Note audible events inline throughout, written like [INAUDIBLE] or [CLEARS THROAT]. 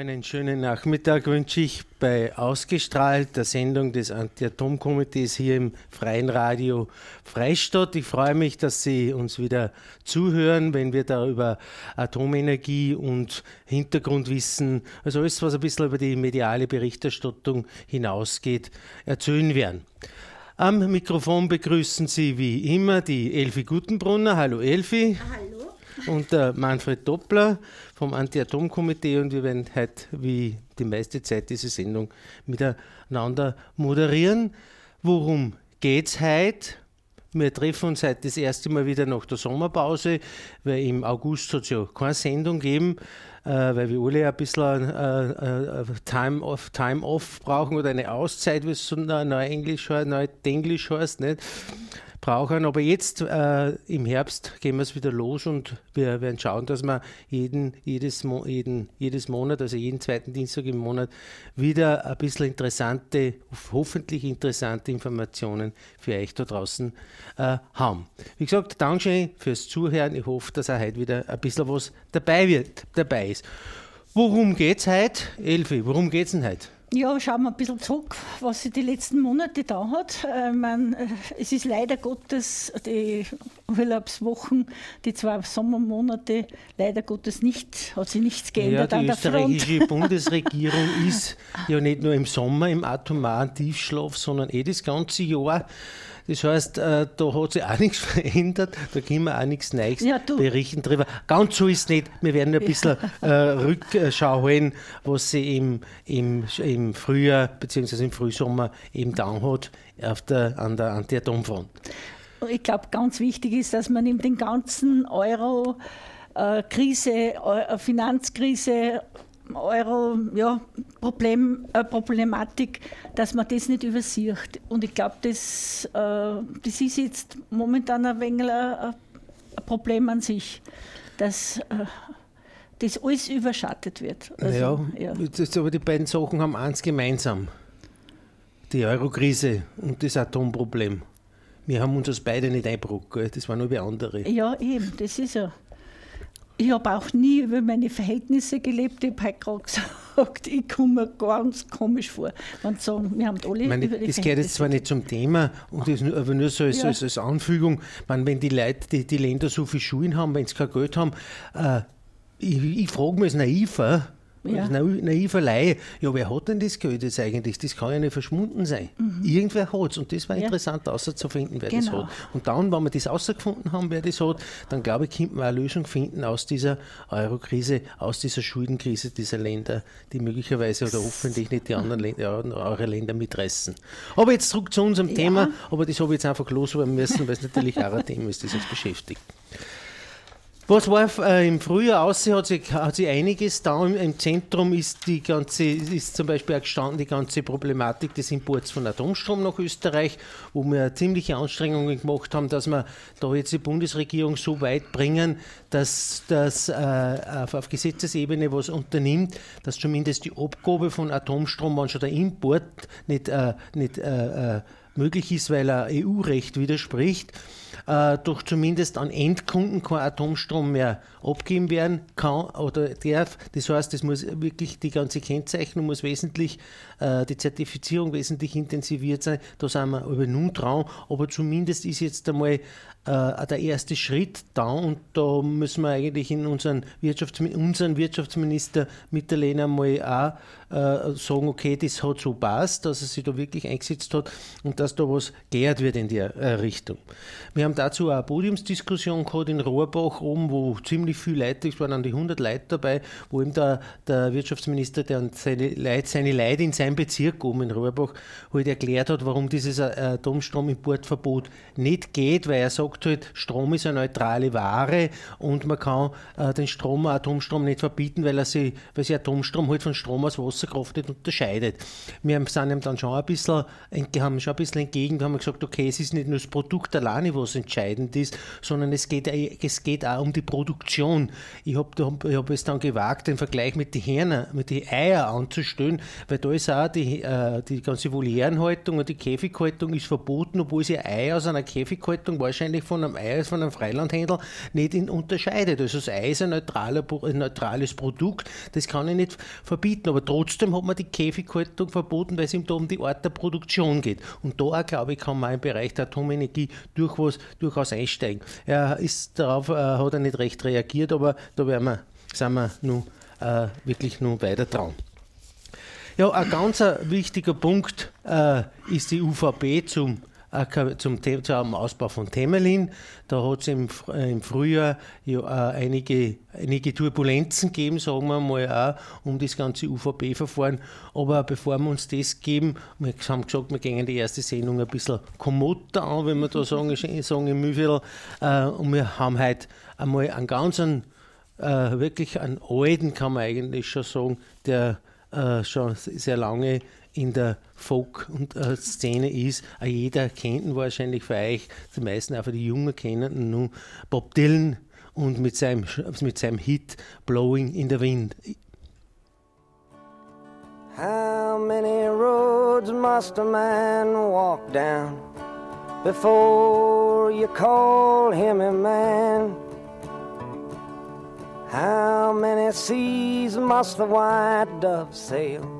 Einen schönen Nachmittag wünsche ich bei Ausgestrahlt, der Sendung des Anti-Atom-Komitees hier im Freien Radio Freistadt. Ich freue mich, dass Sie uns wieder zuhören, wenn wir da über Atomenergie und Hintergrundwissen, also alles, was ein bisschen über die mediale Berichterstattung hinausgeht, erzählen werden. Am Mikrofon begrüßen Sie wie immer die Elfi Gutenbrunner. Hallo Elfi. Hallo und der Manfred Doppler vom Anti-Atom-Komitee und wir werden heute, wie die meiste Zeit, diese Sendung miteinander moderieren. Worum geht es heute? Wir treffen uns heute das erste Mal wieder nach der Sommerpause, weil im August hat es ja keine Sendung gegeben, äh, weil wir alle ein bisschen äh, äh, Time, off, Time off brauchen oder eine Auszeit, wie es so neu Englisch, neu Englisch heißt. Nicht? Brauchen. Aber jetzt äh, im Herbst gehen wir es wieder los und wir werden schauen, dass wir jeden, jedes, jeden, jedes Monat, also jeden zweiten Dienstag im Monat, wieder ein bisschen interessante, hoffentlich interessante Informationen für euch da draußen äh, haben. Wie gesagt, Dankeschön fürs Zuhören. Ich hoffe, dass auch heute wieder ein bisschen was dabei, wird, dabei ist. Worum geht es heute? Elfi, worum geht es denn heute? Ja, schauen wir ein bisschen zurück, was sich die letzten Monate da hat. Äh, meine, äh, es ist leider Gottes die Urlaubswochen, die zwei Sommermonate, leider Gottes nicht, hat sich nichts geändert ja, die an der österreichische Front. Bundesregierung [LAUGHS] ist ja nicht nur im Sommer im atomaren Tiefschlaf, sondern eh das ganze Jahr. Das heißt, äh, da hat sich [LAUGHS] auch nichts verändert, da können wir auch nichts Neues ja, berichten drüber. Ganz so ist es nicht. Wir werden ein bisschen äh, Rückschau holen, was sie im, im, im Frühjahr bzw. im Frühsommer eben dann hat auf der, an der Anti-Atom-Front. Ich glaube, ganz wichtig ist, dass man in den ganzen Euro äh, Krise, Finanzkrise, Euro ja, Problem, äh, Problematik, dass man das nicht übersieht. Und ich glaube, das, äh, das ist jetzt momentan ein wenig ein, ein Problem an sich, dass äh, das alles überschattet wird. Also, ja, ja. Das, aber die beiden Sachen haben eins gemeinsam. Die Euro-Krise und das Atomproblem. Wir haben uns das beide nicht eingebrockt, das waren nur bei andere. Ja, eben, das ist ja. Ich habe auch nie über meine Verhältnisse gelebt. Ich habe gerade gesagt, [LAUGHS] ich komme mir ganz komisch vor. Wenn sagen, wir haben alle meine, über die Das gehört jetzt zwar nicht zum Thema, und das nur, aber nur so als, ja. als, als Anfügung. meine, wenn die Leute, die, die Länder so viel Schulen haben, wenn sie kein Geld haben, äh, ich, ich frage mich als naiver, ja. naiver Laie, ja, wer hat denn das Geld jetzt eigentlich? Das kann ja nicht verschwunden sein. Mhm. Irgendwer hat es und das war ja. interessant auszufinden, wer genau. das hat. Und dann, wenn wir das herausgefunden haben, wer das hat, dann glaube ich, könnte man eine Lösung finden aus dieser Euro-Krise, aus dieser Schuldenkrise dieser Länder, die möglicherweise oder hoffentlich nicht die anderen Länder, eure Länder mitreißen. Aber jetzt zurück zu unserem ja. Thema, aber das habe ich jetzt einfach loswerden müssen, weil es natürlich auch ein Thema ist, das uns beschäftigt. Was war äh, im Frühjahr aussehen, hat sich, hat sich einiges da. Im, Im, Zentrum ist die ganze, ist zum Beispiel auch gestanden die ganze Problematik des Imports von Atomstrom nach Österreich, wo wir ziemliche Anstrengungen gemacht haben, dass wir da jetzt die Bundesregierung so weit bringen, dass das äh, auf, auf, Gesetzesebene was unternimmt, dass zumindest die Abgabe von Atomstrom, wenn schon der Import nicht, äh, nicht äh, äh möglich ist, weil er EU-Recht widerspricht, äh, doch zumindest an Endkunden kein Atomstrom mehr abgeben werden kann oder darf. Das heißt, es muss wirklich die ganze Kennzeichnung muss wesentlich, äh, die Zertifizierung wesentlich intensiviert sein. Da sind wir aber nun dran, aber zumindest ist jetzt einmal äh, der erste Schritt da und da müssen wir eigentlich in unseren, Wirtschafts unseren Wirtschaftsminister Mitterlehner mal auch äh, sagen, okay, das hat so passt, dass er sich da wirklich eingesetzt hat und dass da was geehrt wird in der äh, Richtung. Wir Wir haben dazu eine Podiumsdiskussion gehabt in Rohrbach oben, wo ziemlich viele Leute, es waren an die 100 Leute dabei, wo eben der, der Wirtschaftsminister, der seine Leute, seine Leute in seinem Bezirk oben in Rohrbach halt erklärt hat, warum dieses äh, Atomstromimportverbot nicht geht, weil er sagt halt, Strom ist eine neutrale Ware und man kann äh, den Strom, Atomstrom nicht verbieten, weil er sich, weil sich Atomstrom halt von Strom aus Wasserkraft nicht unterscheidet. Wir sind ihm dann schon ein bisschen, haben schon ein bisschen entgegen, haben gesagt, okay, es ist nicht nur das Produkt alleine, was entscheidend ist, sondern es geht, es geht auch um die Produktion. Ich habe hab es dann gewagt, den Vergleich mit den Hähnen, mit den Eier anzustellen, weil da ist auch die, äh, die ganze Volierenhaltung und die Käfighaltung ist verboten, obwohl sie Ei aus einer Käfighaltung wahrscheinlich von einem Ei von einem Freilandhändler nicht unterscheidet. Also das Ei ist ein, neutraler, ein neutrales Produkt, das kann ich nicht verbieten, aber trotzdem hat man die Käfighaltung verboten, weil es ihm da um die Art der Produktion geht. Und da, glaube ich, kann man im Bereich der Atomenergie durchaus, durchaus einsteigen. Er ist darauf, äh, hat er nicht recht reagiert, aber da werden wir, sind wir nun, äh, wirklich nur weiter dran. Ja, ein ganz wichtiger Punkt äh, ist die UVP zum zum, zum Ausbau von Temelin. Da hat es im, äh, im, Frühjahr ja einige, einige Turbulenzen gegeben, sagen wir mal auch, um das ganze UVP-Verfahren. Aber bevor wir uns das geben, wir haben gesagt, wir gehen die erste Sendung ein bisschen kommoder an, wenn wir da sagen, [LAUGHS] sagen im Mühlviertel. Äh, und wir haben heute einmal einen ganz, einen, äh, wirklich einen alten, kann man eigentlich schon sagen, der schon sehr lange in der Folk-Szene ist. Auch jeder kennt ihn wahrscheinlich für euch, die meisten, einfach die Jungen kennen nun Bob Dylan und mit seinem, mit seinem Hit Blowing in the Wind. How many roads must a man walk down before you call him a man? How many seas must the white dove sail?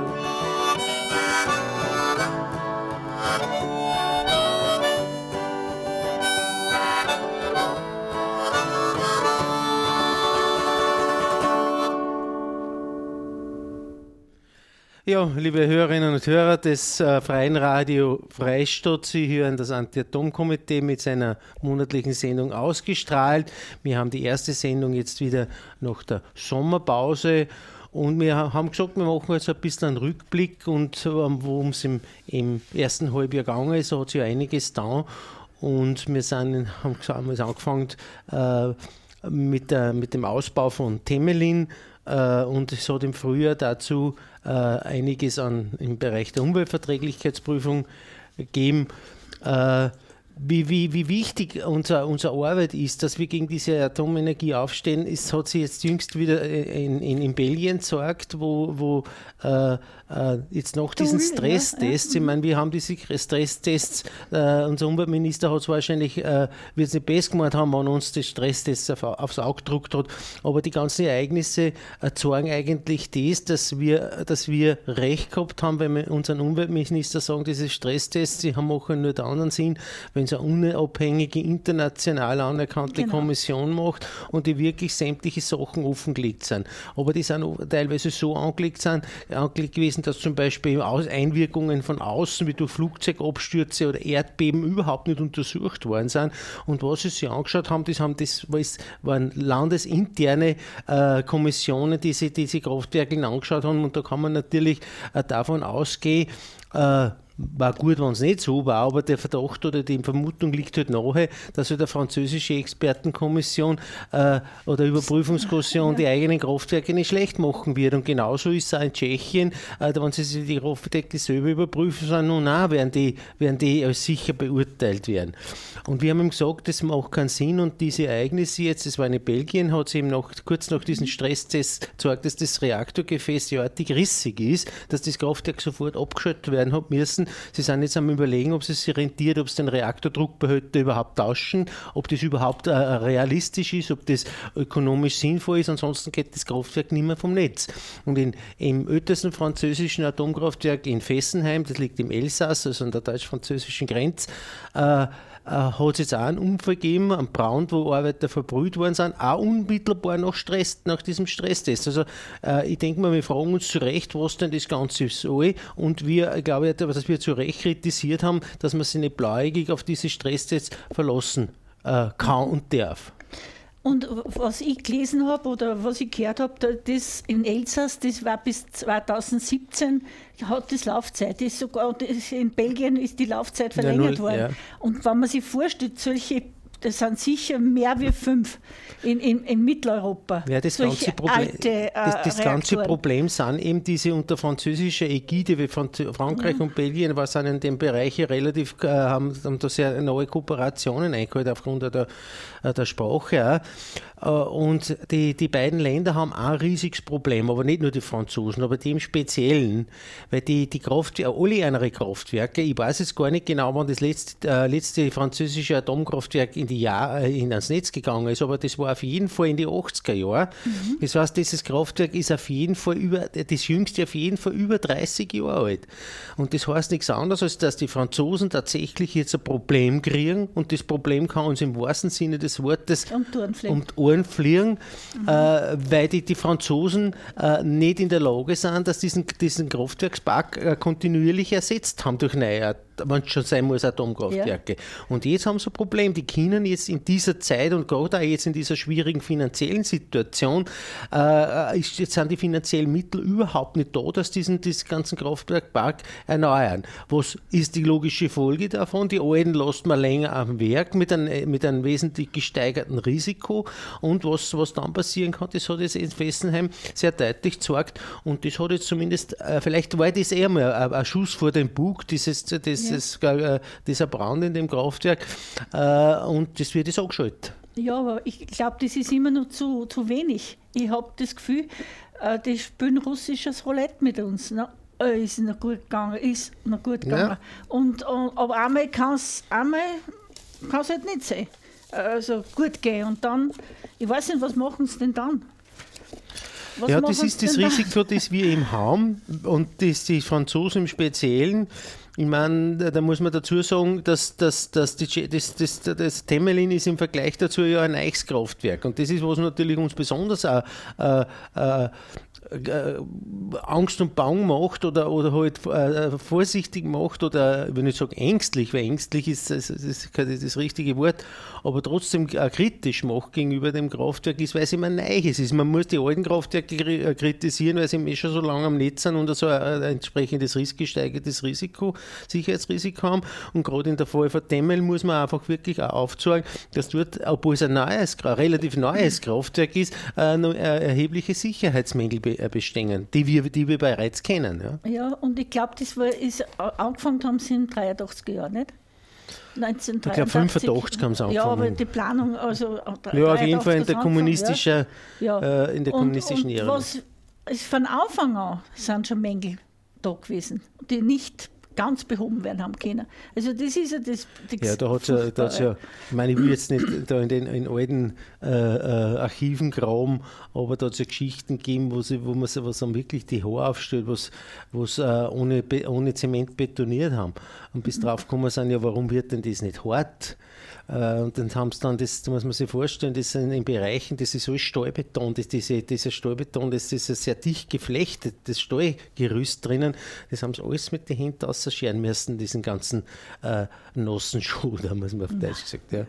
Ja, liebe Hörerinnen und Hörer des äh, Freien Radio Freistadt, Sie hören das Anti-Atom-Komitee mit seiner monatlichen Sendung ausgestrahlt. Wir haben die erste Sendung jetzt wieder nach der Sommerpause. Und wir haben gesagt, wir machen jetzt ein bisschen einen Rückblick und ähm, worum es im, im, ersten Halbjahr gegangen ist, hat sich ja einiges da. Und wir sind, haben, gesagt, angefangen, äh, mit, der, mit dem Ausbau von Temelin äh, und es hat im Frühjahr dazu äh, einiges an, im Bereich der Umweltverträglichkeitsprüfung gegeben. Äh, wie, wie, wie wichtig unser, unsere Arbeit ist, dass wir gegen diese Atomenergie aufstehen, ist, hat sich jetzt jüngst wieder in, in, in Belgien gezeigt, wo, wo äh, äh, jetzt nach diesen Stresstests, ich meine, wir haben diese Stresstests, äh, unser Umweltminister hat es wahrscheinlich, äh, wird es nicht besser gemacht haben, wenn uns die Stresstests auf, aufs Auge gedruckt hat, aber die ganzen Ereignisse zeigen eigentlich das, dass wir, dass wir recht gehabt haben, wenn wir unseren Umweltminister sagen, diese Stresstests, die haben auch nur den anderen Sinn, wenn es eine unabhängige, international anerkannte genau. Kommission macht und die wirklich sämtliche Sachen offengelegt sind. Aber die sind teilweise so angelegt, sind, angelegt gewesen, dass zum Beispiel Einwirkungen von außen wie durch Flugzeugabstürze oder Erdbeben überhaupt nicht untersucht worden sind. Und was sie sich angeschaut haben, das, haben, das waren landesinterne äh, Kommissionen, die sich diese Kraftwerke angeschaut haben. Und da kann man natürlich äh, davon ausgehen, äh, war gut, wenn es nicht so war, aber der Verdacht oder die Vermutung liegt halt nahe, dass halt eine französische Expertenkommission äh, oder Überprüfungskommission die eigenen Kraftwerke nicht schlecht machen wird. Und genauso ist es auch in Tschechien, äh, wenn sie sich die Kraftwerke selber überprüfen, sagen, nun nein, werden die, werden die als sicher beurteilt werden. Und wir haben ihm gesagt, das macht keinen Sinn und diese Ereignisse jetzt, das war in Belgien, hat sie ihm noch, kurz nach diesem Stresstest gesagt, dass das Reaktorgefäß ja rissig ist, dass das Kraftwerk sofort abgeschaltet werden hat müssen Sie sind jetzt am überlegen, ob es sich rentiert, ob sie den Reaktordruckbehälter überhaupt tauschen, ob das überhaupt äh, realistisch ist, ob das ökonomisch sinnvoll ist. Ansonsten geht das Kraftwerk nicht mehr vom Netz. Und in, im ältesten französischen Atomkraftwerk in Fessenheim, das liegt im Elsass, also an der deutsch-französischen Grenze, äh, äh, hat es jetzt auch einen Unfall gegeben am Brand, wo Arbeiter verbrüht worden sind, auch unmittelbar nach Stress, nach diesem Stresstest. Also äh, ich denke mal, wir fragen uns zu Recht, was denn das Ganze soll und wir, ich glaube, dass wir zu Recht kritisiert haben, dass man sich nicht blauäugig auf diese Stresstests verlassen äh, kann und darf. Und was ich gelesen habe oder was ich gehört habe, das in Elsass, das war bis 2017, hat das Laufzeit. Das sogar das in Belgien ist die Laufzeit verlängert ja, worden. Ja. Und wenn man sich vorstellt, solche das sind sicher mehr wie fünf in, in, in Mitteleuropa. Ja, das, ganze Problem, alte, äh, das, das ganze Problem sind eben diese unter französischer Ägide, wie Frankreich mhm. und Belgien, was sind in dem Bereich relativ, äh, haben, haben da sehr neue Kooperationen eingeholt aufgrund der, der Sprache. Äh, und die, die beiden Länder haben auch ein riesiges Problem, aber nicht nur die Franzosen, aber die im Speziellen, weil die, die Kraftwerke, alle ihre Kraftwerke, ich weiß jetzt gar nicht genau, wann das letzte, äh, letzte französische Atomkraftwerk in die Jahr, äh, in ans Netz gegangen ist, aber das war auf jeden Fall in die 80er Jahre. Mhm. Das heißt, dieses Kraftwerk ist auf jeden Fall über, das jüngste auf jeden Fall über 30 Jahre alt. Und das heißt nichts anderes, als dass die Franzosen tatsächlich jetzt ein Problem kriegen und das Problem kann uns im wahrsten Sinne des Wortes um die Ohren fliegen, mhm. äh, weil die, die Franzosen äh, nicht in der Lage sind, dass diesen, diesen Kraftwerkspark äh, kontinuierlich ersetzt haben durch neue wenn es schon sein muss, Atomkraftwerke. Ja. Und jetzt haben sie ein Problem. Die können jetzt in dieser Zeit und gerade auch jetzt in dieser schwierigen finanziellen Situation, äh, ist, jetzt sind die finanziellen Mittel überhaupt nicht da, dass diesen, diesen ganzen Kraftwerkpark erneuern. Was ist die logische Folge davon? Die alten lässt man länger am Werk mit einem, mit einem wesentlich gesteigerten Risiko. Und was, was dann passieren kann, das hat jetzt in Fessenheim sehr deutlich gezeigt. Und das hat jetzt zumindest, äh, vielleicht war das eher mal ein, ein Schuss vor dem Bug, dieses, das dieses, äh, dieser Brand in dem Kraftwerk äh, und das wird jetzt angeschaltet. Ja, aber ich glaube, das ist immer noch zu, zu wenig. Ich habe das Gefühl, äh, die spielen russisches Roulette mit uns. Ne? Äh, ist noch gut gegangen, ist noch gut gegangen. Ja. Und, und, aber einmal kann es halt nicht sein. Also gut gehen und dann, ich weiß nicht, was machen sie denn dann? Was ja, das ist das Risiko, das wir eben haben. Und das die Franzosen im Speziellen. Ich meine, da muss man dazu sagen, dass, dass, dass die, das, das, das Temelin ist im Vergleich dazu ja ein Eichskraftwerk. Und das ist, was natürlich uns besonders auch, äh, äh, äh, Angst und Bang macht oder, oder halt äh, vorsichtig macht oder, wenn ich sage ängstlich, weil ängstlich ist das, das, das, das richtige Wort, aber trotzdem äh, kritisch macht gegenüber dem Kraftwerk, ist, weil es immer neu ist. Man muss die alten Kraftwerke äh, kritisieren, weil sie eh schon so lange am Netz sind und so ein, ein entsprechendes gesteigertes Risiko, Sicherheitsrisiko haben. Und gerade in der von Demmel muss man einfach wirklich auch aufzeigen, dass dort, obwohl es ein neues, relativ neues Kraftwerk ist, äh, erhebliche Sicherheitsmängel bestehen, die wir, die wir bereits kennen. Ja, ja und ich glaube, das war, ist, angefangen haben sie in 83 Jahren, nicht? 1983. Ich glaube, 85 haben sie angefangen. Ja, aber die Planung, also. Ja, auf jeden Fall in der kommunistischen, ja. äh, in der kommunistischen und, und Ära. Was ist von Anfang an sind schon Mängel da gewesen, die nicht ganz behoben werden haben können. Also das ist ja das. das ja, da hat ja, ja, ich meine, ich will jetzt nicht da in den in alten äh, äh, Archiven graben, aber da hat es ja Geschichten gegeben, wo, sie, wo man was dann wirklich die Haare aufstellt, was, was äh, ohne, ohne Zement betoniert haben. Und bis mhm. drauf gekommen sind, ja, warum wird denn das nicht hart? Äh, und dann haben sie dann, das muss man sich vorstellen, das sind in Bereichen, das ist alles Stahlbeton, das, diese, dieser Stahlbeton, das ist sehr dicht geflechtet, das Stahlgerüst drinnen, das haben sie alles mit den Händen ausscheren müssen, diesen ganzen äh, nassen Schuh, [LAUGHS] da muss man auf Deutsch gesagt. Ja.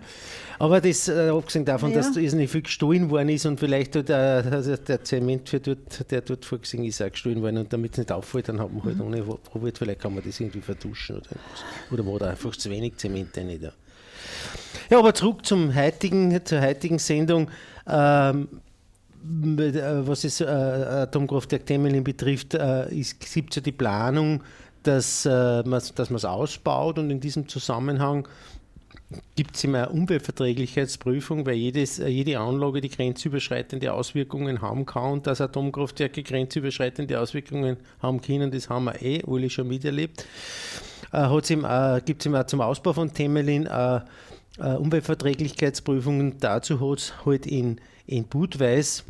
Aber das, äh, abgesehen davon, ja. dass da nicht viel gestohlen worden ist und vielleicht dort, äh, der Zement, für dort, der dort vorgesehen ist, auch gestohlen worden und damit es nicht auffällt, dann hat man halt mhm. ohne probiert, vielleicht kann man das irgendwie verduschen oder, oder war da einfach zu wenig Zement rein. Ja. Ja, aber zurück zum heutigen, zur heutigen Sendung. Ähm, äh, was es äh, Atomkraftwerk Temelin betrifft, äh, gibt es ja die Planung, dass äh, man es ausbaut und in diesem Zusammenhang gibt es immer eine Umweltverträglichkeitsprüfung, weil jedes, äh, jede Anlage die grenzüberschreitende Auswirkungen haben kann und dass Atomkraftwerke grenzüberschreitende Auswirkungen haben können, das haben wir eh alle schon miterlebt. Äh, äh, gibt es immer zum Ausbau von Temelin äh, äh, Umweltverträglichkeitsprüfungen. Dazu hat es halt in, in Budweis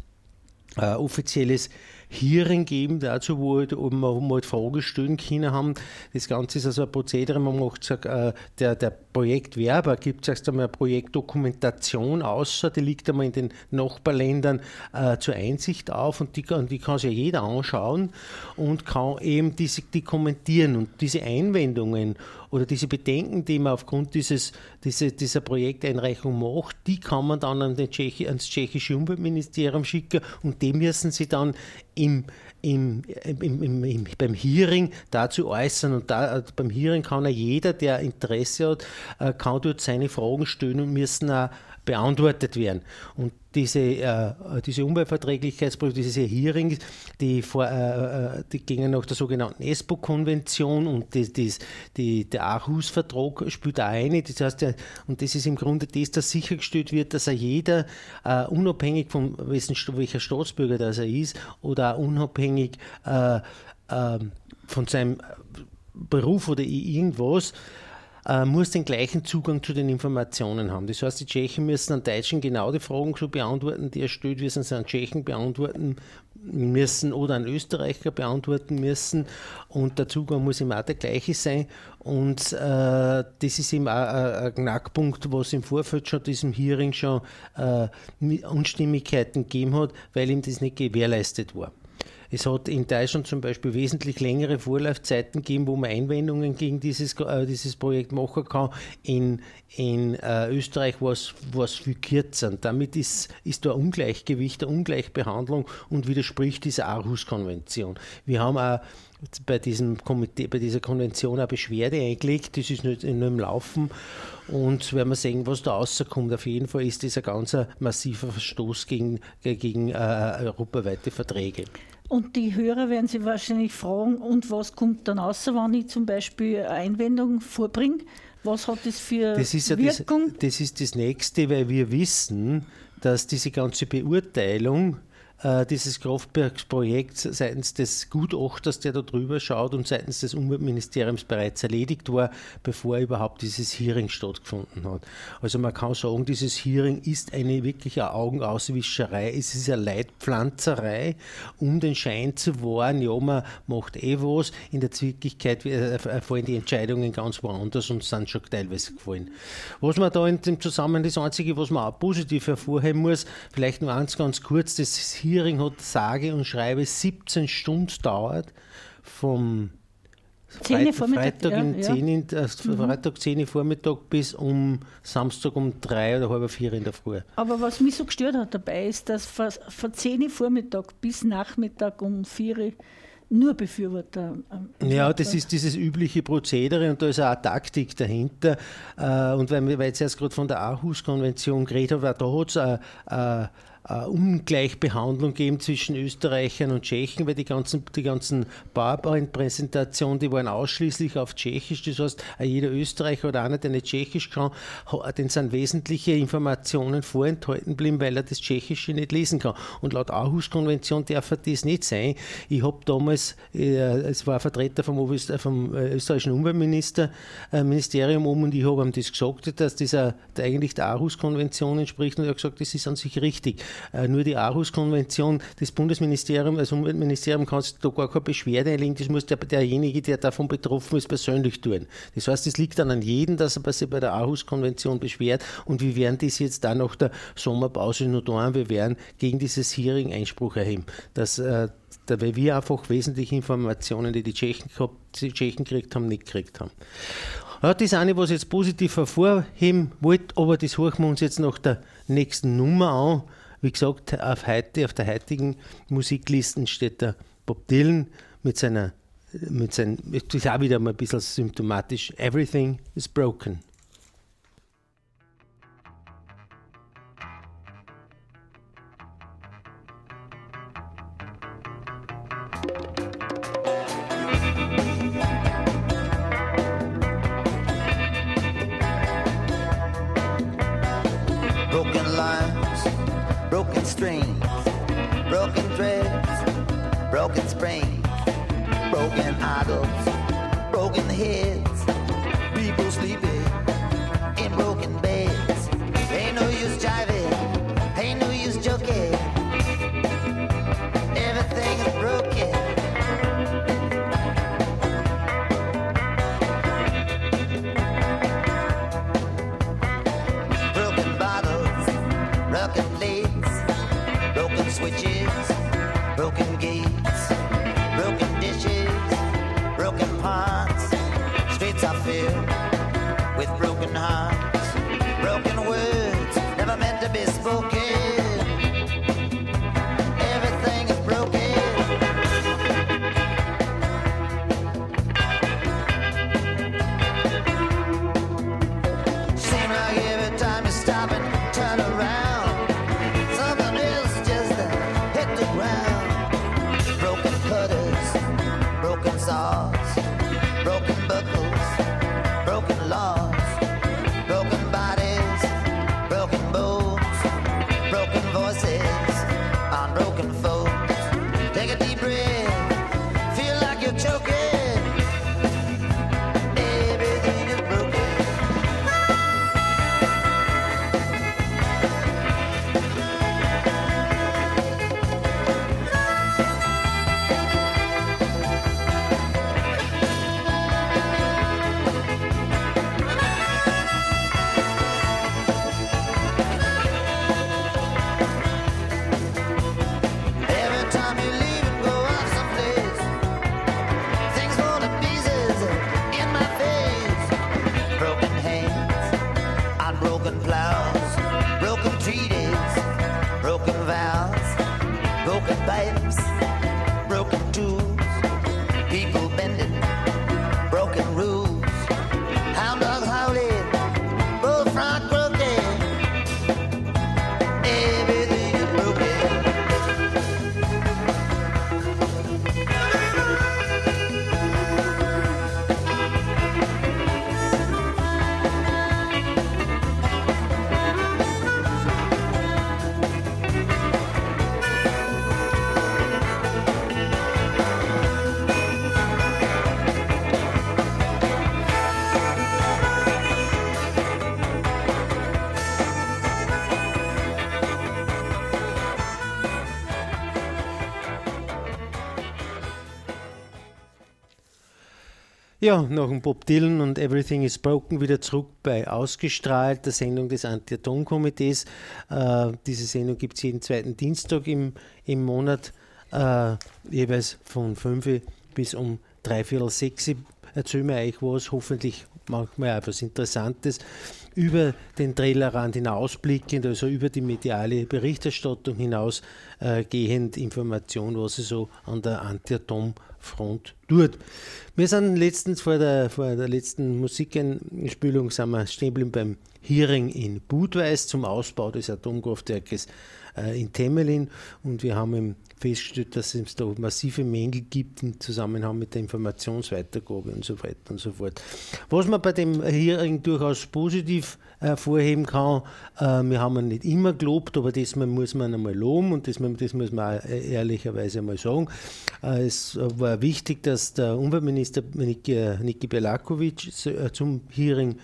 äh, offizielles Hearing geben dazu, wo, wir halt Fragen stellen können haben. Das Ganze ist also ein Prozedere, man macht sagt, äh, der, der Projektwerber gibt erst einmal eine Projektdokumentation außer, die liegt einmal in den Nachbarländern äh, zur Einsicht auf und die, die kann sich ja jeder anschauen und kann eben diese, die kommentieren und diese Einwendungen oder diese Bedenken, die man aufgrund dieses, diese, dieser Projekteinreichung macht, die kann man dann an Tschechi, ans tschechische Umweltministerium schicken und die müssen sie dann im, im, im, im, beim Hearing dazu äußern. Und da, beim Hearing kann er jeder, der Interesse hat, äh, kann dort seine Fragen stellen und müssen auch beantwortet werden. Und diese, äh, diese Umweltverträglichkeitsprüfung, diese Hearings, die, vor, äh, äh, die gingen nach der sogenannten ESPO-Konvention und die, die, die, der Aarhus-Vertrag spielt auch eine. Das heißt, der, und das ist im Grunde das, dass sichergestellt wird, dass er jeder, äh, unabhängig von wessen, welcher Staatsbürger das er ist, oder unabhängig äh, ähm, von seinem Beruf oder irgendwas, äh, muss den gleichen Zugang zu den Informationen haben. Das heißt, die Tschechen müssen an Deutschen genau die Fragen so beantworten, die er stellt, wie sie an Tschechen beantworten müssen oder an Österreicher beantworten müssen und der Zugang muss immer auch der gleiche sein und äh, das ist eben auch ein Knackpunkt, was im Vorfeld schon diesem Hearing schon äh, Unstimmigkeiten gegeben hat, weil ihm das nicht gewährleistet war. Es hat in Deutschland zum Beispiel wesentlich längere Vorlaufzeiten gegeben, wo man Einwendungen gegen dieses, äh, dieses Projekt machen kann. In, in äh, Österreich war es viel kürzer. damit ist, ist da ein Ungleichgewicht, eine Ungleichbehandlung und widerspricht dieser Aarhus-Konvention. Wir haben auch bei, diesem Komitee, bei dieser Konvention eine Beschwerde eingelegt, das ist nur im Laufen und werden wir sehen, was da rauskommt. Auf jeden Fall ist das ein ganz massiver Verstoß gegen, gegen äh, europaweite Verträge. Und die Hörer werden sich wahrscheinlich fragen, und was kommt dann raus, wenn ich zum Beispiel eine Einwendung vorbringe? Was hat das für das ist ja Wirkung? Das, das ist das Nächste, weil wir wissen, dass diese ganze Beurteilung äh, dieses Kraftwerksprojekts seitens des Gutachters, der da drüber schaut, und seitens des Umweltministeriums bereits erledigt war, bevor überhaupt dieses Hearing stattgefunden hat. Also man kann sagen, dieses Hearing ist eine wirkliche Augenauswischerei. Es ist eine Leitpflanzerei, um den Schein zu wahren, ja, man macht eh was, in der Wirklichkeit äh, fallen die Entscheidungen ganz woanders und sind schon teilweise gefallen. Was man da in dem Zusammenhang, das Einzige, was man auch positiv hervorheben muss, vielleicht nur eins ganz kurz, das Hearing Hearing hat sage und schreibe 17 Stunden dauert, vom Freit Freitag, ja, 10 ja. In, äh, mhm. Freitag 10 Uhr Vormittag bis um Samstag um 3 oder halb 4 in der Früh. Aber was mich so gestört hat dabei, ist, dass von, von 10 Uhr Vormittag bis Nachmittag um 4 Uhr nur Befürworter. Ähm, ja, das ist dieses übliche Prozedere und da ist auch eine Taktik dahinter. Äh, und weil wir jetzt erst gerade von der Aarhus-Konvention geredet haben, da hat es eine, äh, Ungleichbehandlung geben zwischen Österreichern und Tschechen, weil die ganzen, die ganzen PowerPoint-Präsentationen, die waren ausschließlich auf Tschechisch. Das heißt, jeder Österreicher oder einer, der nicht Tschechisch kann, den sind wesentliche Informationen vorenthalten blieben, weil er das Tschechische nicht lesen kann. Und laut Aarhus-Konvention darf das nicht sein. Ich habe damals, äh, es war ein Vertreter vom, vom äh, österreichischen Umweltministerium um und ich habe ihm das gesagt, dass dieser eigentlich der Aarhus-Konvention entspricht und er hat gesagt, das ist an sich richtig. Äh, nur die Aarhus-Konvention, das Bundesministerium, das Umweltministerium kann da gar keine Beschwerde einlegen, das muss der, derjenige, der davon betroffen ist, persönlich tun. Das heißt, es liegt dann an jedem, dass er sich bei der Aarhus-Konvention beschwert und wir werden das jetzt dann nach der Sommerpause nur tun, wir werden gegen dieses Hearing Einspruch erheben. Das, äh, weil wir einfach wesentliche Informationen, die die Tschechen, gehabt, die Tschechen gekriegt haben, nicht gekriegt haben. Ja, das eine, was ich jetzt positiv hervorheben wollte, aber das hören wir uns jetzt nach der nächsten Nummer an. Wie gesagt, auf, heute, auf der heutigen Musiklisten steht der Bob Dylan mit seiner, mit seinem, ist auch wieder mal ein bisschen symptomatisch, Everything is broken. strings, broken threads, broken springs, broken idols, broken heads. to be spoken. Ja, nach dem Bob Dylan und Everything is Broken wieder zurück bei Ausgestrahlt, der Sendung des Anti-Atom-Komitees. Äh, diese Sendung gibt es jeden zweiten Dienstag im, im Monat, äh, jeweils von 5 bis um dreiviertel sechs. Erzählen wir euch was, hoffentlich machen wir etwas Interessantes über den Tellerrand hinausblickend, also über die mediale Berichterstattung hinausgehend äh, Information, was es so an der Anti-Atom-Front tut. Wir sind letztens vor der, vor der letzten Musikeinspielung sind wir beim Hearing in Budweis zum Ausbau des Atomkraftwerkes äh, in Temelin und wir haben festgestellt, dass es da massive Mängel gibt im Zusammenhang mit der Informationsweitergabe und so weiter und so fort. Was man bei dem Hearing durchaus positiv hervorheben kann, äh, wir haben ihn nicht immer gelobt, aber das muss man einmal loben und das, das muss man auch ehrlicherweise einmal sagen. Äh, es war wichtig, dass der Umweltminister Niki, Niki Belakovic äh, zum Hearing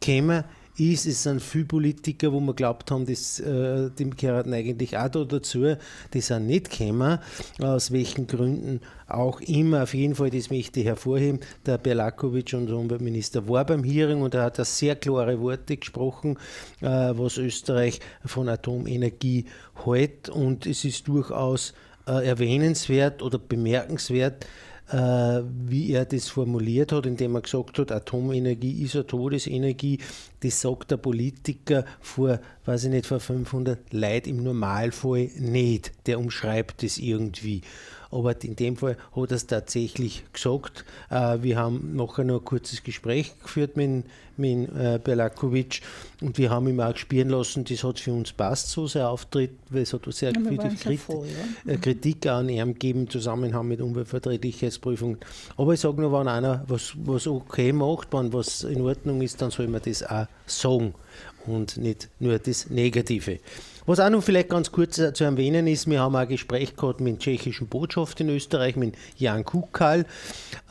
käme ist. Es sind viele Politiker, wo wir glaubt haben, das, äh, die gehören eigentlich auch da dazu, die sind nicht gekommen, aus welchen Gründen auch immer. Auf jeden Fall, das möchte ich hervorheben, der Berlakovic, unser Umweltminister, war beim Hearing und er hat da sehr klare Worte gesprochen, äh, was Österreich von Atomenergie hält und es ist durchaus äh, erwähnenswert oder bemerkenswert, wie er das formuliert hat, indem er gesagt hat, Atomenergie ist eine Todesenergie. Das sagt der Politiker vor, weiß ich nicht, vor 500 Leuten im Normalfall nicht. Der umschreibt das irgendwie aber in dem Fall hat er es tatsächlich gesagt. Äh, wir haben nachher noch ein kurzes Gespräch geführt mit, mit äh, Belakovic und wir haben ihm auch spüren lassen, das hat für uns passt, so sein Auftritt, weil es hat sehr ja, viel Kritik, voll, ja? Äh, Kritik an ihm gegeben im Zusammenhang mit Umweltverträglichkeitsprüfungen. Aber ich sage nur, wenn einer was, was okay macht, wenn was in Ordnung ist, dann soll man das auch sagen und nicht nur das Negative. Was auch noch vielleicht ganz kurz äh, zu erwähnen ist, wir haben auch ein Gespräch gehabt mit dem tschechischen Botschaft in Österreich, mit Jan Kukal.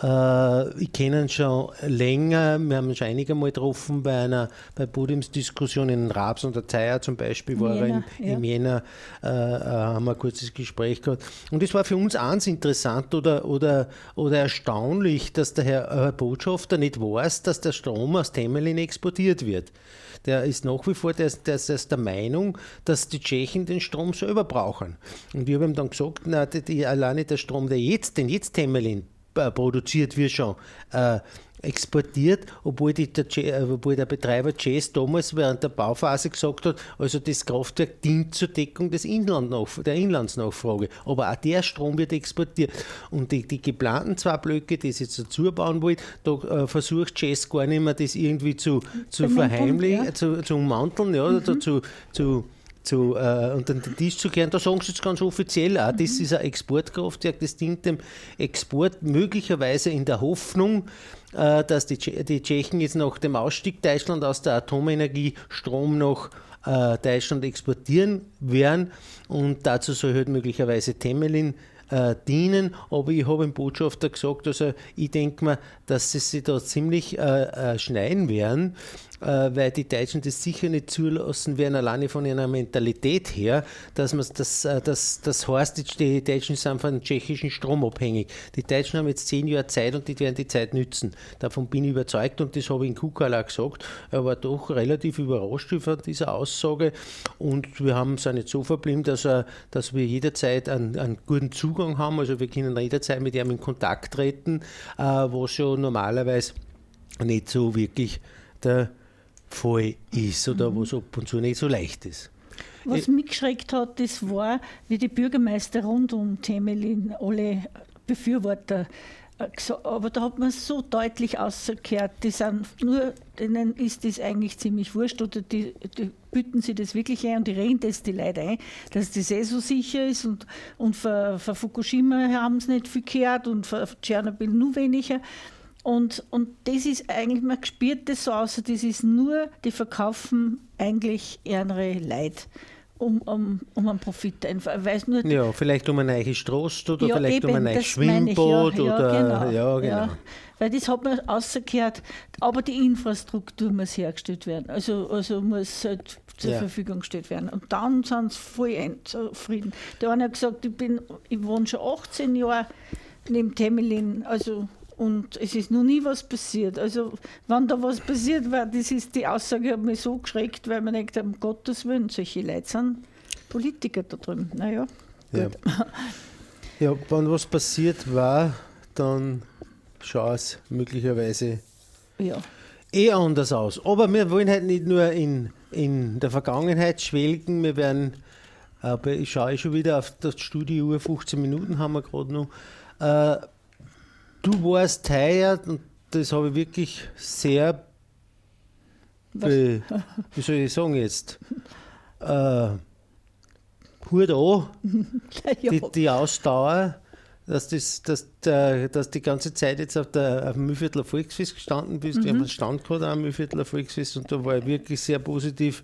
Äh, ich kenne ihn schon länger, wir haben ihn schon einige Mal getroffen bei einer bei Podiumsdiskussion in Raps und der Zeier zum Beispiel, war Jena, er in, ja. im Jänner, äh, äh, haben wir ein kurzes Gespräch gehabt. Und es war für uns eins interessant oder, oder, oder erstaunlich, dass der Herr, Herr Botschafter nicht weiß, dass der Strom aus Temelin exportiert wird der ist nach wie vor der, der, der, der Meinung, dass die Tschechen den Strom selber brauchen. Und ich habe ihm dann gesagt, na, die, die, alleine der Strom, der jetzt, den jetzt Temelin äh, produziert wird schon, äh, exportiert, obwohl, die, der, äh, obwohl der Betreiber Chase damals während der Bauphase gesagt hat, also das Kraftwerk dient zur Deckung des Inland der Inlandsnachfrage. Aber auch der Strom wird exportiert. Und die, die geplanten zwei Blöcke, die sie jetzt dazu bauen wollen, da äh, versucht Chase gar nicht mehr, das irgendwie zu, zu verheimlichen, ja. zu, zu ummanteln, ja, mhm. oder zu, zu zu, äh, unter den Tisch zu kehren. Da sagen sie jetzt ganz offiziell auch, das mhm. ist ein Exportkraftwerk, das dient dem Export möglicherweise in der Hoffnung, äh, dass die, die Tschechen jetzt nach dem Ausstieg Deutschland aus der Atomenergie Strom nach äh, Deutschland exportieren werden und dazu soll halt möglicherweise Temelin äh, dienen. Aber ich habe dem Botschafter gesagt, also ich denke mir, dass sie sich da ziemlich äh, äh, schneiden werden, weil die Deutschen das sicher nicht zulassen werden, alleine von ihrer Mentalität her, dass man das, äh, das, das heißt, die Deutschen sind von tschechischen Strom abhängig. Die Deutschen haben jetzt zehn Jahre Zeit und die werden die Zeit nützen. Davon bin ich überzeugt und das habe ich in Kukal auch gesagt. Er war doch relativ überrascht über diese Aussage und wir haben es auch nicht so verblieben, dass, er, dass wir jederzeit einen, einen guten Zugang haben. Also wir können jederzeit mit ihm in Kontakt treten, äh, was ja normalerweise nicht so wirklich der Fall ist oder was ab und zu nicht so leicht ist. Was mich geschreckt hat, das war, wie die Bürgermeister rund um Temelin alle Befürworter äh, aber da hat man so deutlich ausgekehrt, die sind nur, denen ist das eigentlich ziemlich wurscht oder die, die bieten sie das wirklich ein und die reden das die Leute ein, dass das eh so sicher ist und, und für, für Fukushima haben sie nicht viel gehört und für Tschernobyl nur weniger. Und, und das ist eigentlich, man spürt das so aus, das ist nur, die verkaufen eigentlich ihre Leid. Um, um, um einen Profit einfach. Weiß nur, ja, vielleicht um ein neues Strost oder ja, vielleicht eben, um ein neues Schwimmbad. Ja, oder, ja, genau, ja, genau. Ja, weil das hat man rausgekehrt, aber die Infrastruktur muss hergestellt werden. Also, also muss halt zur ja. Verfügung gestellt werden. Und dann sind sie voll zufrieden. Der eine hat gesagt, ich, bin, ich wohne schon 18 Jahre neben Temelin, also und es ist noch nie was passiert. Also, wenn da was passiert war, das ist die Aussage, hat mich so geschreckt, weil man denkt, um Gottes Willen, solche Leute sind Politiker da drüben. Naja, gut. Ja. ja, wenn was passiert war, dann schaut es möglicherweise ja. eh anders aus. Aber wir wollen halt nicht nur in, in der Vergangenheit schwelgen, wir werden, aber ich schaue schon wieder auf das Studiouhr, 15 Minuten haben wir gerade noch. Äh, du warst heuer, und das habe ich wirklich sehr, be, wie soll ich sagen jetzt, äh, Hut an, [LAUGHS] ja. die, die Ausdauer, dass, das, dass, der, dass die ganze Zeit jetzt auf, der, auf dem Mühlviertler Volksfest gestanden bist. Mhm. Wir haben einen Stand gehabt am Mühlviertler Volksfest und da war ich wirklich sehr positiv.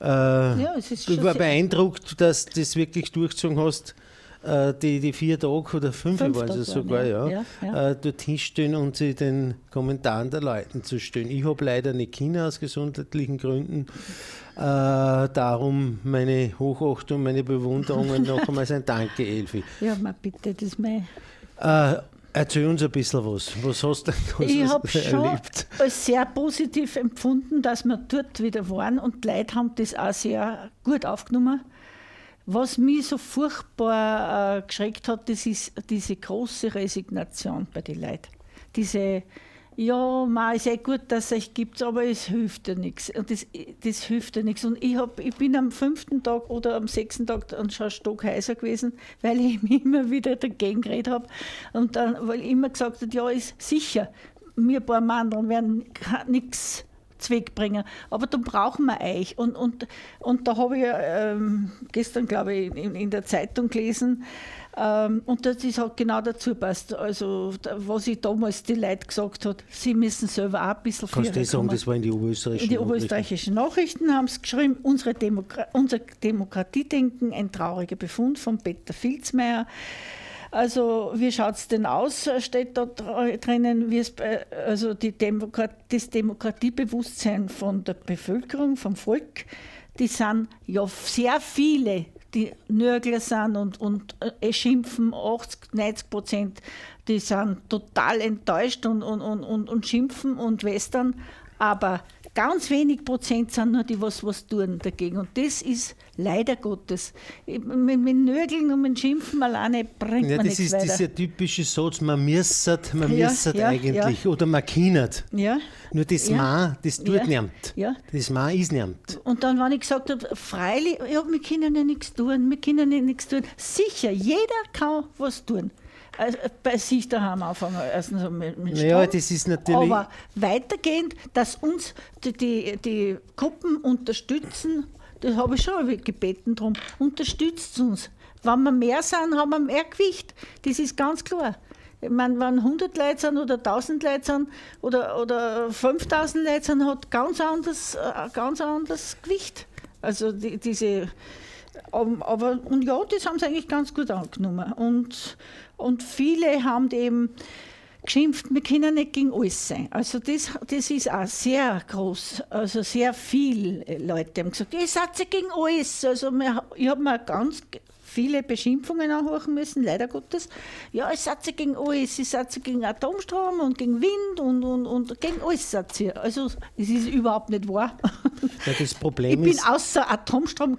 Äh, ja, ich war beeindruckt, dass du das wirklich durchgezogen hast die, die vier Tage oder fünf, fünf waren es sogar, ja, ja, ja. Äh, dorthin stehen und sie den Kommentaren der Leute zu stellen. Ich habe leider nicht Kinder aus gesundheitlichen Gründen. Äh, darum meine Hochachtung, meine Bewunderung und noch einmal ein Danke, Elfi. Ja, mal bitte, das ist mein. Äh, Erzähl uns ein bisschen was. Was hast du denn Ich habe [LAUGHS] schon als sehr positiv empfunden, dass wir dort wieder waren und die Leute haben das auch sehr gut aufgenommen. Was mich so furchtbar äh, geschreckt hat, das ist diese große Resignation bei den Leuten. Diese, ja, ma, ist eh gut, dass es euch gibt, aber es hilft ja nichts. Und das, das hilft ja nichts. Und ich, hab, ich bin am fünften Tag oder am sechsten Tag schon stockheiser gewesen, weil ich mich [LAUGHS] immer wieder dagegen geredet habe. Und dann, weil ich immer gesagt habe, ja, ist sicher, wir ein paar Mandeln werden nichts Zweck bringen. Aber da brauchen wir euch. Und, und, und da habe ich ähm, gestern, glaube ich, in, in, der Zeitung gelesen, ähm, und das ist halt genau dazu passt. Also, was ich damals die Leute gesagt habe, sie müssen selber auch ein bisschen Kannst du sagen, das war in die oberösterreichischen In die oberösterreichischen Nachrichten haben sie geschrieben, unsere Demokra unser Demokratiedenken, ein trauriger Befund von Peter Filzmeier. Also wie schaut es denn aus, steht da drinnen, wie es, also die Demokrat, das Demokratiebewusstsein von der Bevölkerung, vom Volk, die sind ja sehr viele, die Nörgler sind und, und äh, schimpfen, 80, 90 Prozent, die sind total enttäuscht und, und, und, und, und schimpfen und western, aber Ganz wenig Prozent sind nur die, was was tun dagegen. Und das ist leider Gottes. Mit, mit Nörgeln und mit Schimpfen alleine bringt ja, man nichts weiter. Das ist dieser typische Satz, man müssert, man ja, müssert ja, eigentlich. Ja. Oder man kindert. Ja. Nur das ja. Ma, das tut ja. niemand. Ja. Das Ma ist niemand. Und dann, wenn ich gesagt habe, freilich, ja, wir können ja nichts tun, wir können ja nichts tun. Sicher, jeder kann was tun. Also bei sich daheim anfangen, erstens mit, mit Strom. Ja, das ist natürlich. Aber weitergehend, dass uns die, die, die Gruppen unterstützen, das habe ich schon gebeten darum, unterstützt uns. Wenn wir mehr sind, haben wir mehr Gewicht. Das ist ganz klar. Ich meine, wenn 100 Leute sind oder 1000 Leute sind oder, oder 5000 Leute sind, hat ganz anderes, äh, ganz anderes Gewicht. Also die, diese, aber, und ja, das haben sie eigentlich ganz gut angenommen. Und, und viele haben eben geschimpft, wir können nicht gegen alles sein. Also das, das ist auch sehr groß, also sehr viele Leute haben gesagt, ihr seid ja gegen alles. Also ich habe mir ganz viele Beschimpfungen anhören müssen, leider Gottes. Ja, es sagt sie gegen alles, es sagt sie gegen Atomstrom und gegen Wind und, und, und gegen alles sagt sie. Also es ist überhaupt nicht wahr. [LAUGHS] Ja, das Problem ich bin außer Atomstrom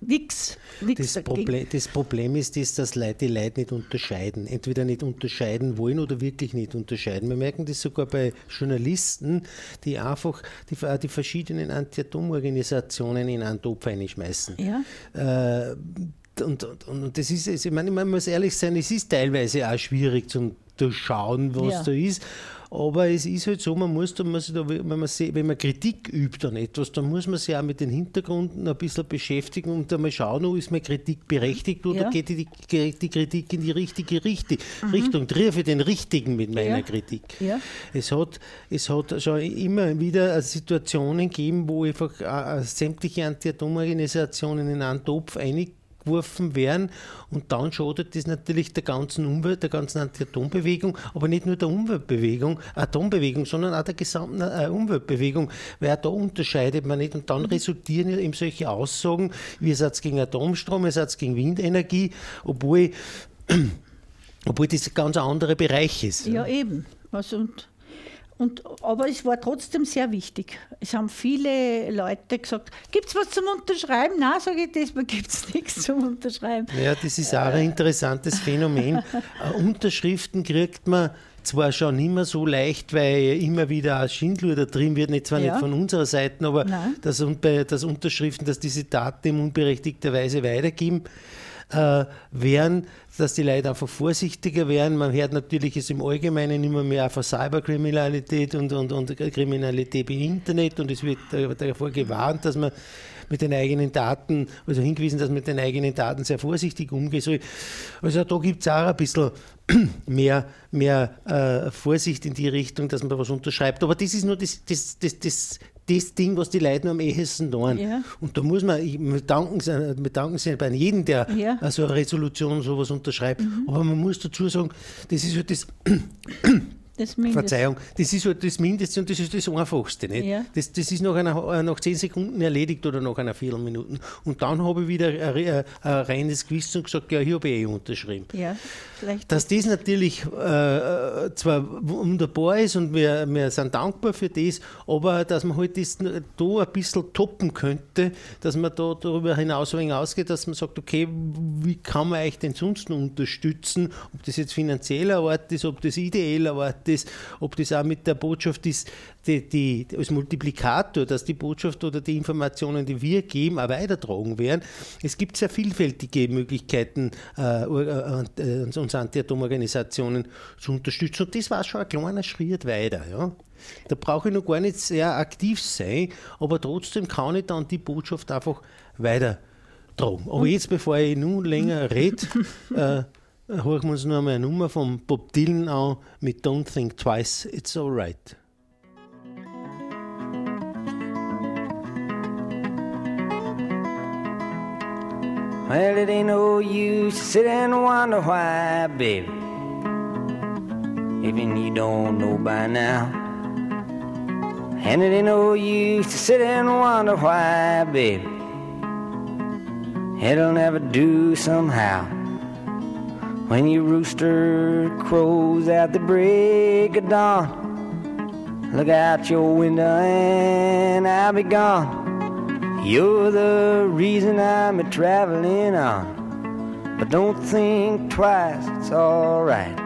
nichts. Das, Problem, das Problem ist, ist, dass Leute die Leute nicht unterscheiden. Entweder nicht unterscheiden wollen oder wirklich nicht unterscheiden. Wir merken das sogar bei Journalisten, die einfach die, die verschiedenen Anti-Atom-Organisationen in einen Topf einschmeißen. Ja. Äh, und, und, und das ist, ich meine, man muss ehrlich sein, es ist teilweise auch schwierig zu durchschauen, was ja. da ist. Aber es ist halt so, man muss, da, muss da, wenn, man, wenn man Kritik übt an etwas, dann muss man sich auch mit den Hintergründen ein bisschen beschäftigen und einmal schauen, ob ist meine Kritik berechtigt oder ja. geht die, die, Kritik in die richtige Richtung. Mhm. Richtung. Treffe den Richtigen mit meiner ja. Kritik. Ja. Es, hat, es hat schon immer wieder Situationen gegeben, wo einfach äh, sämtliche Anti-Atom-Organisationen in einen Topf einig geworfen werden. Und dann schadet das natürlich der ganzen Umwelt, der ganzen Anti-Atom-Bewegung, aber nicht nur der Umweltbewegung, Atombewegung, sondern auch der gesamten äh, Umweltbewegung, weil da unterscheidet man nicht. Und dann mhm. resultieren eben solche Aussagen, wie ihr seid gegen Atomstrom, ihr seid gegen Windenergie, obwohl [CLEARS THROAT] obwohl das ein ganz anderer Bereich ist. Ja, eben. Also und, und, aber es war trotzdem sehr wichtig. Es haben viele Leute gesagt, gibt es was zum Unterschreiben? Nein, sage ich, diesmal gibt es [LAUGHS] nichts zum Unterschreiben. Ja, das ist auch ein interessantes Phänomen. [LAUGHS] Äh, Unterschriften kriegt man zwar schon immer so leicht, weil immer wieder ein Schindluder drin wird, nicht zwar ja. nicht von unserer Seite, aber dass, dass Unterschriften, dass diese Daten unberechtigterweise weitergeben äh, wären, dass die Leute einfach vorsichtiger werden. Man hört natürlich es im Allgemeinen immer mehr von Cyberkriminalität und, und, und Kriminalität im Internet und es wird davor gewarnt, dass man mit den eigenen Daten, also hingewiesen, dass man mit den eigenen Daten sehr vorsichtig umgehen soll. Also da gibt es auch ein bisschen [CLEARS THROAT] mehr, mehr äh, Vorsicht in die Richtung, dass man was unterschreibt. Aber das ist nur das, das, das, das, das Ding, was die Leute am ehesten tun. Ja. Und da muss man, wir danken, wir danken sich bei jedem, der ja. so eine Resolution sowas unterschreibt. Mhm. Aber man muss dazu sagen, das ist halt das das Verzeihung, das ist halt das Mindeste und das ist das Einfachste. Nicht? Ja. Das, das ist nach, einer, äh, nach zehn Sekunden erledigt oder nach einer Viertelminute. Und dann habe ich wieder ein, ein, ein reines Gewissen und gesagt, ja, hier habe ich eh unterschrieben. Ja, Dass das natürlich äh, zwar wunderbar ist und wir, wir sind dankbar für das, aber dass man halt das da ein bisschen toppen könnte, dass man da darüber hinaus ein ausgeht, dass man sagt, okay, wie kann man euch denn sonst noch unterstützen, ob das jetzt finanzieller Art ist, ob das ideeller Art das, ob das auch mit der Botschaft ist, die, die, als Multiplikator, dass die Botschaft oder die Informationen, die wir geben, auch weitertragen werden. Es gibt sehr vielfältige Möglichkeiten, äh, äh, äh, unsere Anti-Atom-Organisationen zu unterstützen. Und das war schon ein kleiner Schritt weiter. Ja. Da brauche ich noch gar nicht sehr aktiv sein, aber trotzdem kann ich dann die Botschaft einfach weitertragen. Aber jetzt, bevor ich nun länger [LAUGHS] rede, äh, hören wir uns noch einmal eine Nummer von Bob Dylan an mit Don't Think Twice, It's Alright. Well, it ain't no use to sit and wonder why, baby. Even you don't know by now. And it ain't no use to sit and wonder why, baby. It'll never do somehow. When your rooster crows at the break of dawn, look out your window and I'll be gone. You're the reason I'm a traveling on, but don't think twice, it's alright.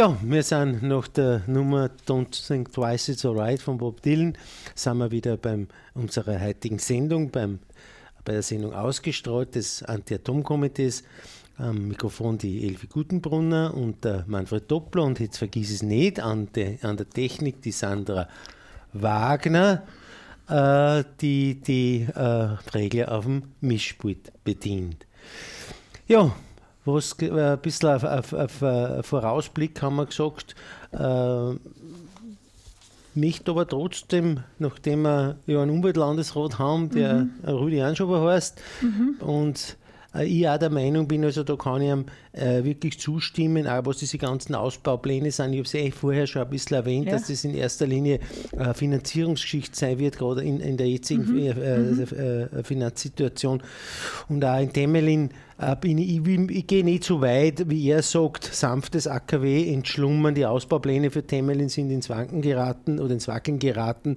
Ja, wir sind nach der Nummer Don't Think Twice It's Alright von Bob Dylan, sind wir wieder bei unserer heutigen Sendung, beim, bei der Sendung ausgestrahlt des Anti-Atom-Komitees. Am Mikrofon die Elfi Gutenbrunner und der Manfred Doppler und jetzt vergiss es nicht, an, de, an der Technik die Sandra Wagner, äh, die die äh, Regler auf dem Mischpult bedient. Ja, was äh, ein bisschen auf, auf, auf, auf Vorausblick haben wir gesagt, äh, mich aber trotzdem, nachdem wir ja einen Umweltlandesrat haben, der mhm. Rudi Anschober heißt, mhm. und äh, ich auch der Meinung bin, also da kann ich ihm äh, wirklich zustimmen, auch was diese ganzen Ausbaupläne sind. Ich habe es eh vorher schon ein bisschen erwähnt, ja. dass das in erster Linie äh, Finanzierungsgeschichte sein wird, gerade in, in der jetzigen mhm. Äh, mhm. Äh, Finanzsituation. Und auch in Temelin äh, ich, ich, ich gehe nicht so weit, wie er sagt, sanftes AKW entschlummern, die Ausbaupläne für Temelin sind ins Wanken geraten oder ins Wackeln geraten,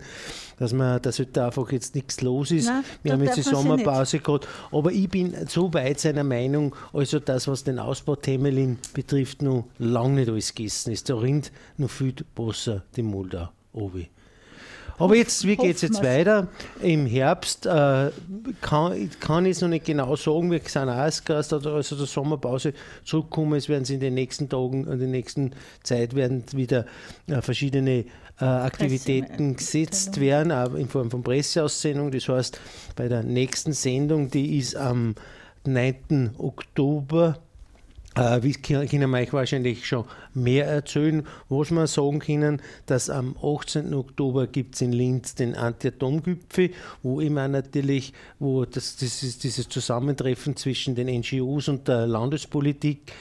dass man, dass halt da einfach jetzt nichts los ist. Nein, Wir haben jetzt die Sommerpause gehabt, aber ich bin so weit seiner Meinung, also das, was den Ausbau Temelin betrifft, noch lange nicht alles gegessen ist. Da rinnt noch viel besser die Moldau obi. Aber jetzt, wie geht es jetzt weiter? Im Herbst äh, kann, kann ich es noch nicht genau sagen. Wir sind auch erst also der Sommerpause zurückkommen. Es werden in den nächsten Tagen, in der nächsten Zeit werden wieder äh, verschiedene äh, Aktivitäten gesetzt werden, auch in Form von Presseaussendung. Das heißt, bei der nächsten Sendung, die ist am 9. Oktober äh, wie können wir euch wahrscheinlich schon mehr erzählen, was wir sagen können, dass am 18. Oktober gibt es in Linz den Anti-Atom-Gipfel, wo immer natürlich, wo das, das dieses Zusammentreffen zwischen den NGOs und der Landespolitik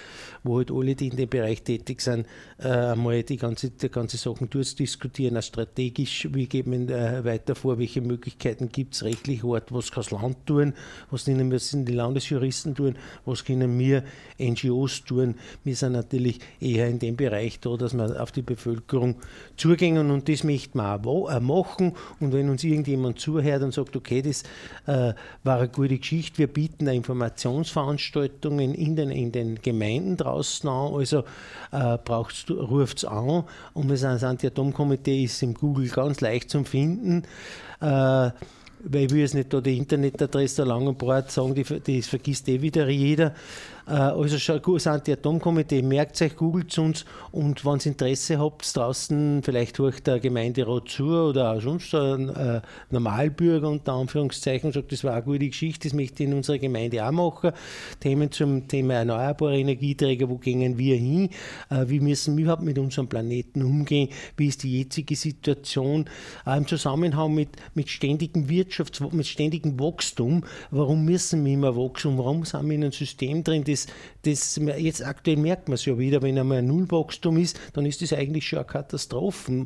wo halt alle, die in dem Bereich tätig sind, äh, einmal die ganze, die ganze Sachen durchdiskutieren, auch strategisch, wie geht man äh, weiter vor, welche Möglichkeiten gibt es rechtlich, Ort, was kann das Land tun, was müssen die Landesjuristen tun, was können wir NGOs tun. Wir sind natürlich eher in dem Bereich da, dass wir auf die Bevölkerung zugehen und das möchten wir auch äh, machen und wenn uns irgendjemand zuhört und sagt, okay, das war eine gute Geschichte, wir bieten Informationsveranstaltungen in den, in den Gemeinden drauf, draußen an, also äh, ruft es an und das Anti-Atom-Komitee ist im Google ganz leicht zu finden. Äh, weil ich will jetzt nicht da die Internetadresse der Langenbord sagen, die, das vergisst eh wieder jeder. Äh, also das Anti-Atom-Komitee, merkt euch, googelt uns und wenn ihr Interesse habt, draußen vielleicht durch der Gemeinderat zu oder auch sonst ein äh, Normalbürger unter Anführungszeichen sagt, das war eine gute Geschichte, das möchte ich in unserer Gemeinde auch machen. Themen zum Thema erneuerbare Energieträger, wo gehen wir hin, äh, wie müssen wir überhaupt mit unserem Planeten umgehen, wie ist die jetzige Situation? Äh, im Zusammenhang mit, mit ständigem Wirtschafts-, mit ständigem Wachstum, warum müssen wir immer wachsen, warum sind wir in einem System drin, das, das, jetzt aktuell merkt man es ja wieder, wenn einmal ein Nullwachstum ist, dann ist das eigentlich schon eine Katastrophe.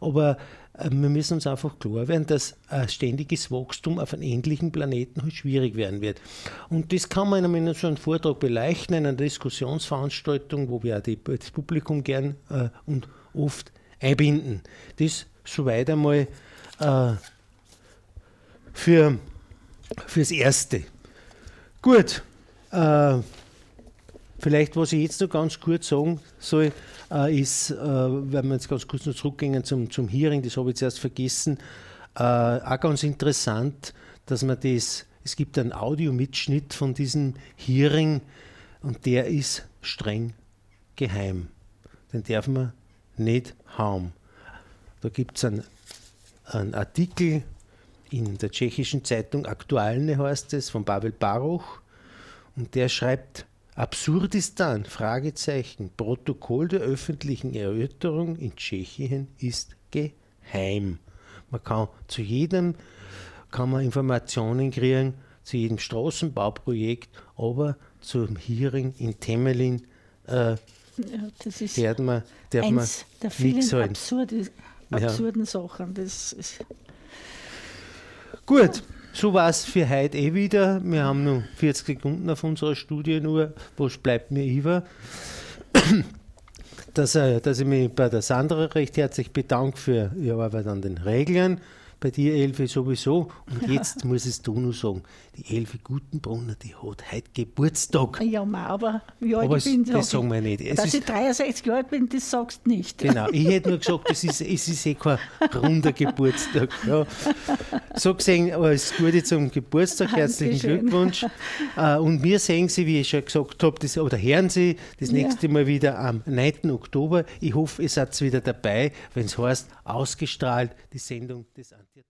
Aber äh, wir müssen uns einfach klar werden, dass ein ständiges Wachstum auf einem endlichen Planeten halt schwierig werden wird. Und das kann man in so einem Vortrag beleuchten, in einer Diskussionsveranstaltung, wo wir auch die, das Publikum gern äh, und oft einbinden. Das soweit einmal äh, für, fürs Erste. Gut, äh, vielleicht, was ich jetzt noch ganz kurz sagen soll, äh, ist, äh, wenn wir jetzt ganz kurz noch zurückgehen zum, zum Hearing, das habe ich zuerst vergessen, äh, auch ganz interessant, dass man das, es gibt einen Audiomitschnitt von diesem Hearing und der ist streng geheim. Den darf man nicht haben. Da gibt es einen, einen Artikel in der tschechischen Zeitung Aktualne heißt es, von Pavel Baruch. Und der schreibt Absurdistan, Fragezeichen, Protokoll der öffentlichen Erörterung in Tschechien ist geheim. Man kann zu jedem kann man Informationen kriegen, zu jedem Straßenbauprojekt, aber zum Hearing in Temelin äh, ja, das ist darf man, darf eins man der vielen absurde, absurden ja. Sachen. Das ist Gut, so war es für heute eh wieder. Wir haben noch 40 Sekunden auf unserer Studie nur. Was bleibt mir über? [COUGHS] Dass, äh, dass ich mich bei der Sandra recht herzlich bedanke für ihre Arbeit an den Regeln, bei dir Elfi sowieso. Und [LAUGHS] jetzt muss es du nur sagen, die Elfi Gutenbrunner, die hat heute Geburtstag. Ja, aber wie alt Aber ich bin, das sag sagen wir nicht. Es Dass ich 63 Jahre alt bin, das sagst du nicht. Genau, ich hätte nur gesagt, das ist, es ist eh kein runder [LAUGHS] Geburtstag. Ja. So gesehen, alles Gute zum Geburtstag, herzlichen Dankeschön. Glückwunsch. Äh, Und wir sehen Sie, wie ich schon gesagt habe, das, oder hören Sie das Ja. nächste Mal wieder am 9. Oktober. Ich hoffe, ihr seid wieder dabei, wenn es heißt, ausgestrahlt, die Sendung des Anti